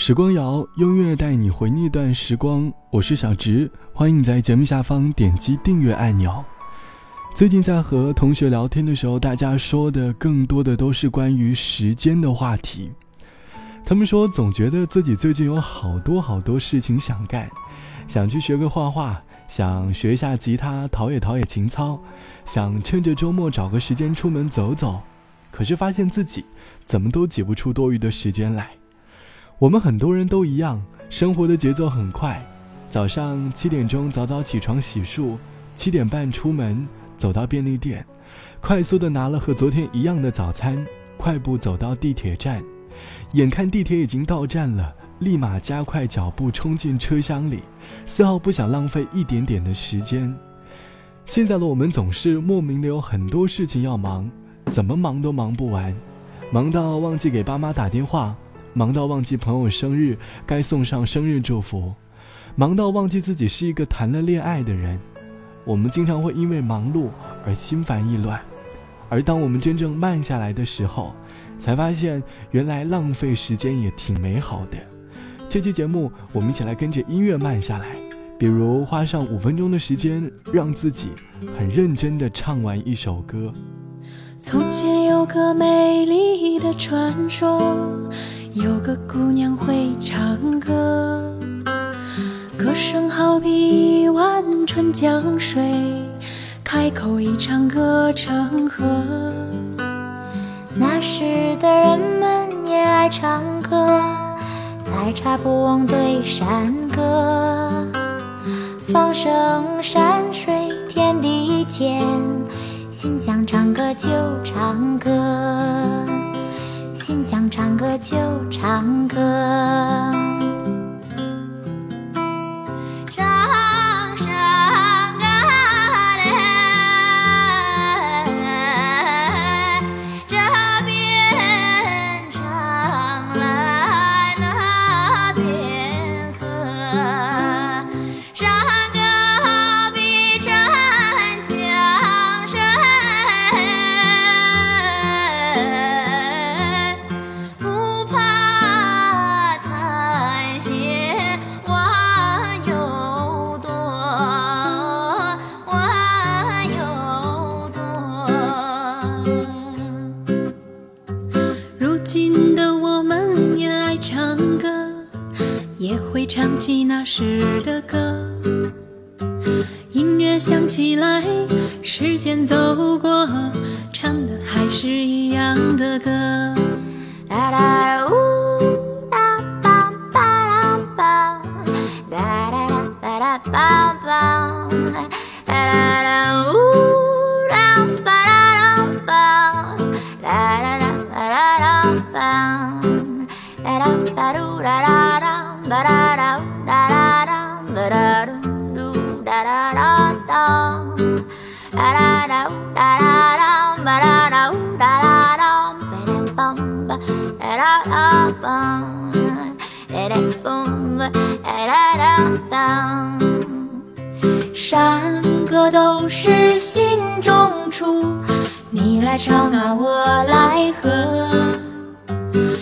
时光谣，音乐带你回那段时光。我是小植，欢迎你在节目下方点击订阅按钮。最近在和同学聊天的时候，大家说的更多的都是关于时间的话题。他们说，总觉得自己最近有好多好多事情想干，想去学个画画，想学一下吉他，陶冶陶冶情操，想趁着周末找个时间出门走走。可是发现自己怎么都挤不出多余的时间来。我们很多人都一样，生活的节奏很快。早上七点钟早早起床洗漱，七点半出门走到便利店，快速的拿了和昨天一样的早餐，快步走到地铁站，眼看地铁已经到站了，立马加快脚步冲进车厢里，丝毫不想浪费一点点的时间。现在的我们总是莫名的有很多事情要忙，怎么忙都忙不完，忙到忘记给爸妈打电话。忙到忘记朋友生日该送上生日祝福，忙到忘记自己是一个谈了恋爱的人。我们经常会因为忙碌而心烦意乱，而当我们真正慢下来的时候，才发现原来浪费时间也挺美好的。这期节目，我们一起来跟着音乐慢下来，比如花上五分钟的时间，让自己很认真的唱完一首歌。从前有个美丽的传说。有个姑娘会唱歌，歌声好比一碗春江水，开口一唱歌成河。那时的人们也爱唱歌，采茶不忘对山歌。放声山水天地间，心想唱歌就唱歌。想唱歌就唱歌。时的歌，音乐响起来，时间走过，唱的还是一样的歌。哒哒呜哒梆梆梆，哒哒哒哒梆梆，哒哒哒呜哒梆哒梆，哒哒哒哒哒梆，哒哒哒嘟哒哒哒。哒哒哒哒哒梆，哒哒哒，哒哒，哒哒。山歌都是心中出，你来唱啊，我来和。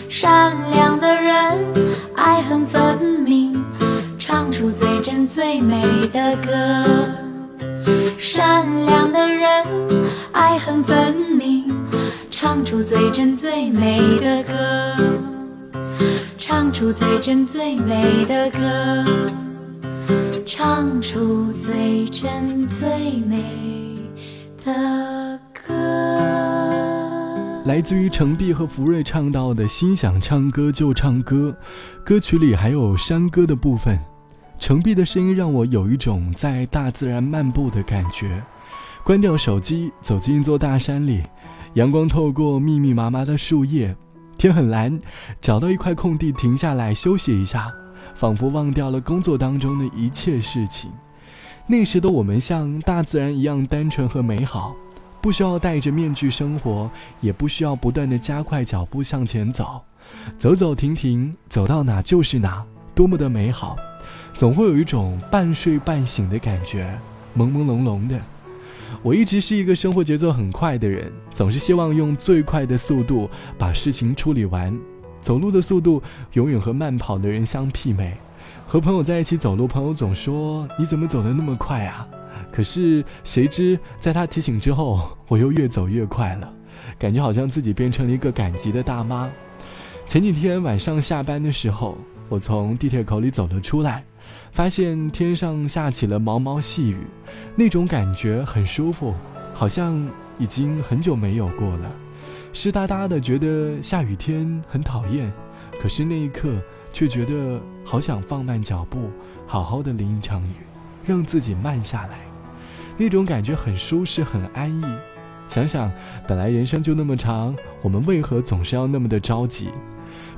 善良的人，爱恨分明，唱出最真最美的歌。善良的人，爱恨分明，唱出最真最美的歌。唱出最真最美的歌。唱出最真最美的歌。来自于程璧和福瑞唱到的“心想唱歌就唱歌”，歌曲里还有山歌的部分。程璧的声音让我有一种在大自然漫步的感觉。关掉手机，走进一座大山里，阳光透过密密麻麻的树叶，天很蓝，找到一块空地停下来休息一下，仿佛忘掉了工作当中的一切事情。那时的我们像大自然一样单纯和美好。不需要戴着面具生活，也不需要不断的加快脚步向前走，走走停停，走到哪就是哪，多么的美好！总会有一种半睡半醒的感觉，朦朦胧胧的。我一直是一个生活节奏很快的人，总是希望用最快的速度把事情处理完，走路的速度永远和慢跑的人相媲美。和朋友在一起走路，朋友总说：“你怎么走得那么快啊？”可是谁知，在他提醒之后，我又越走越快了，感觉好像自己变成了一个赶集的大妈。前几天晚上下班的时候，我从地铁口里走了出来，发现天上下起了毛毛细雨，那种感觉很舒服，好像已经很久没有过了。湿哒哒的，觉得下雨天很讨厌，可是那一刻。却觉得好想放慢脚步，好好的淋一场雨，让自己慢下来。那种感觉很舒适，很安逸。想想，本来人生就那么长，我们为何总是要那么的着急？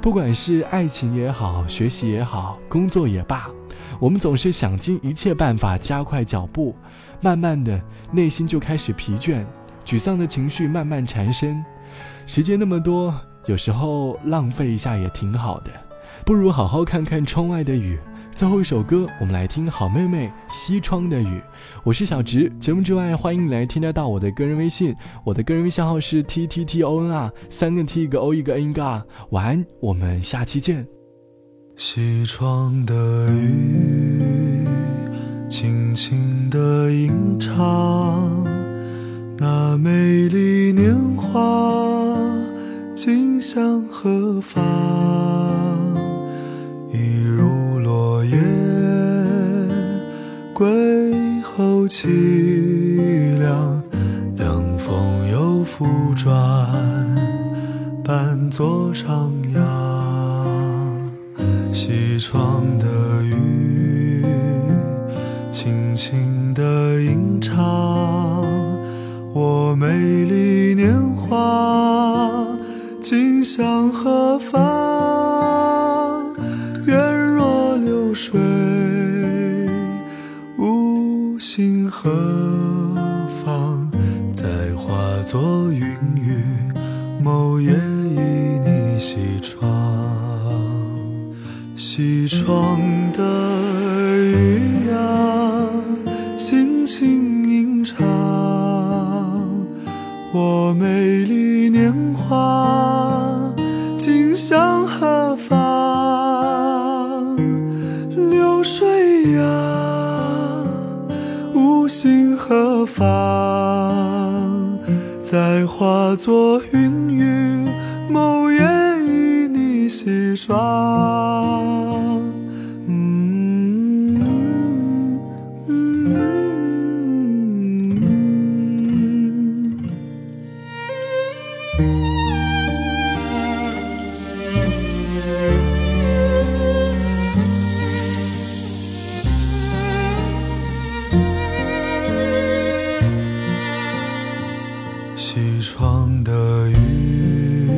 不管是爱情也好，学习也好，工作也罢，我们总是想尽一切办法加快脚步，慢慢的，内心就开始疲倦，沮丧的情绪慢慢缠身。时间那么多，有时候浪费一下也挺好的。不如好好看看窗外的雨。最后一首歌，我们来听好妹妹西窗的雨。我是小直，节目之外欢迎你来添加到我的个人微信，我的个人微信号是 t t t o n r，三个 t 一个 o 一个 n 一个 r。晚安，我们下期见。西窗的雨，轻轻的吟唱，那美丽年华，今向何方？后凄凉，凉风又复转，伴作徜徉。西窗的雨，轻轻地吟唱，我美丽年华，今向何西窗的雨呀，轻轻吟唱，我美丽年华，今向何方？流水呀。心何方？再化作云雨，某夜与你西窗。的雨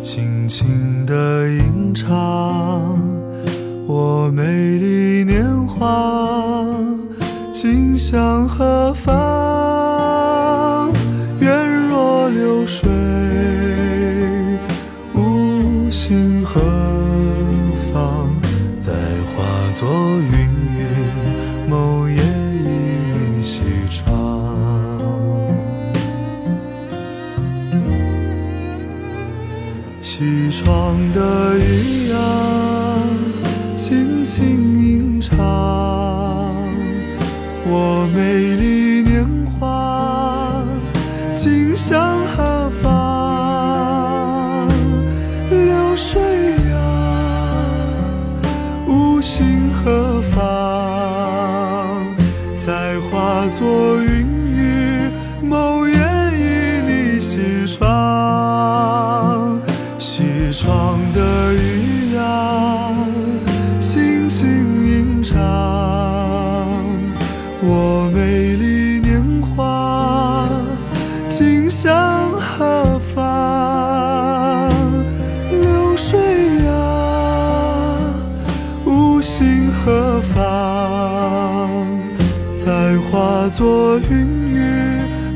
轻轻地吟唱我美丽年华今向何方？缘若流水无心河云作云雨，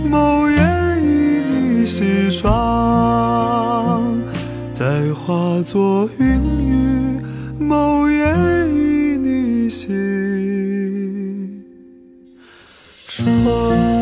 某夜与你西窗。再化作云雨，某夜与你西。窗。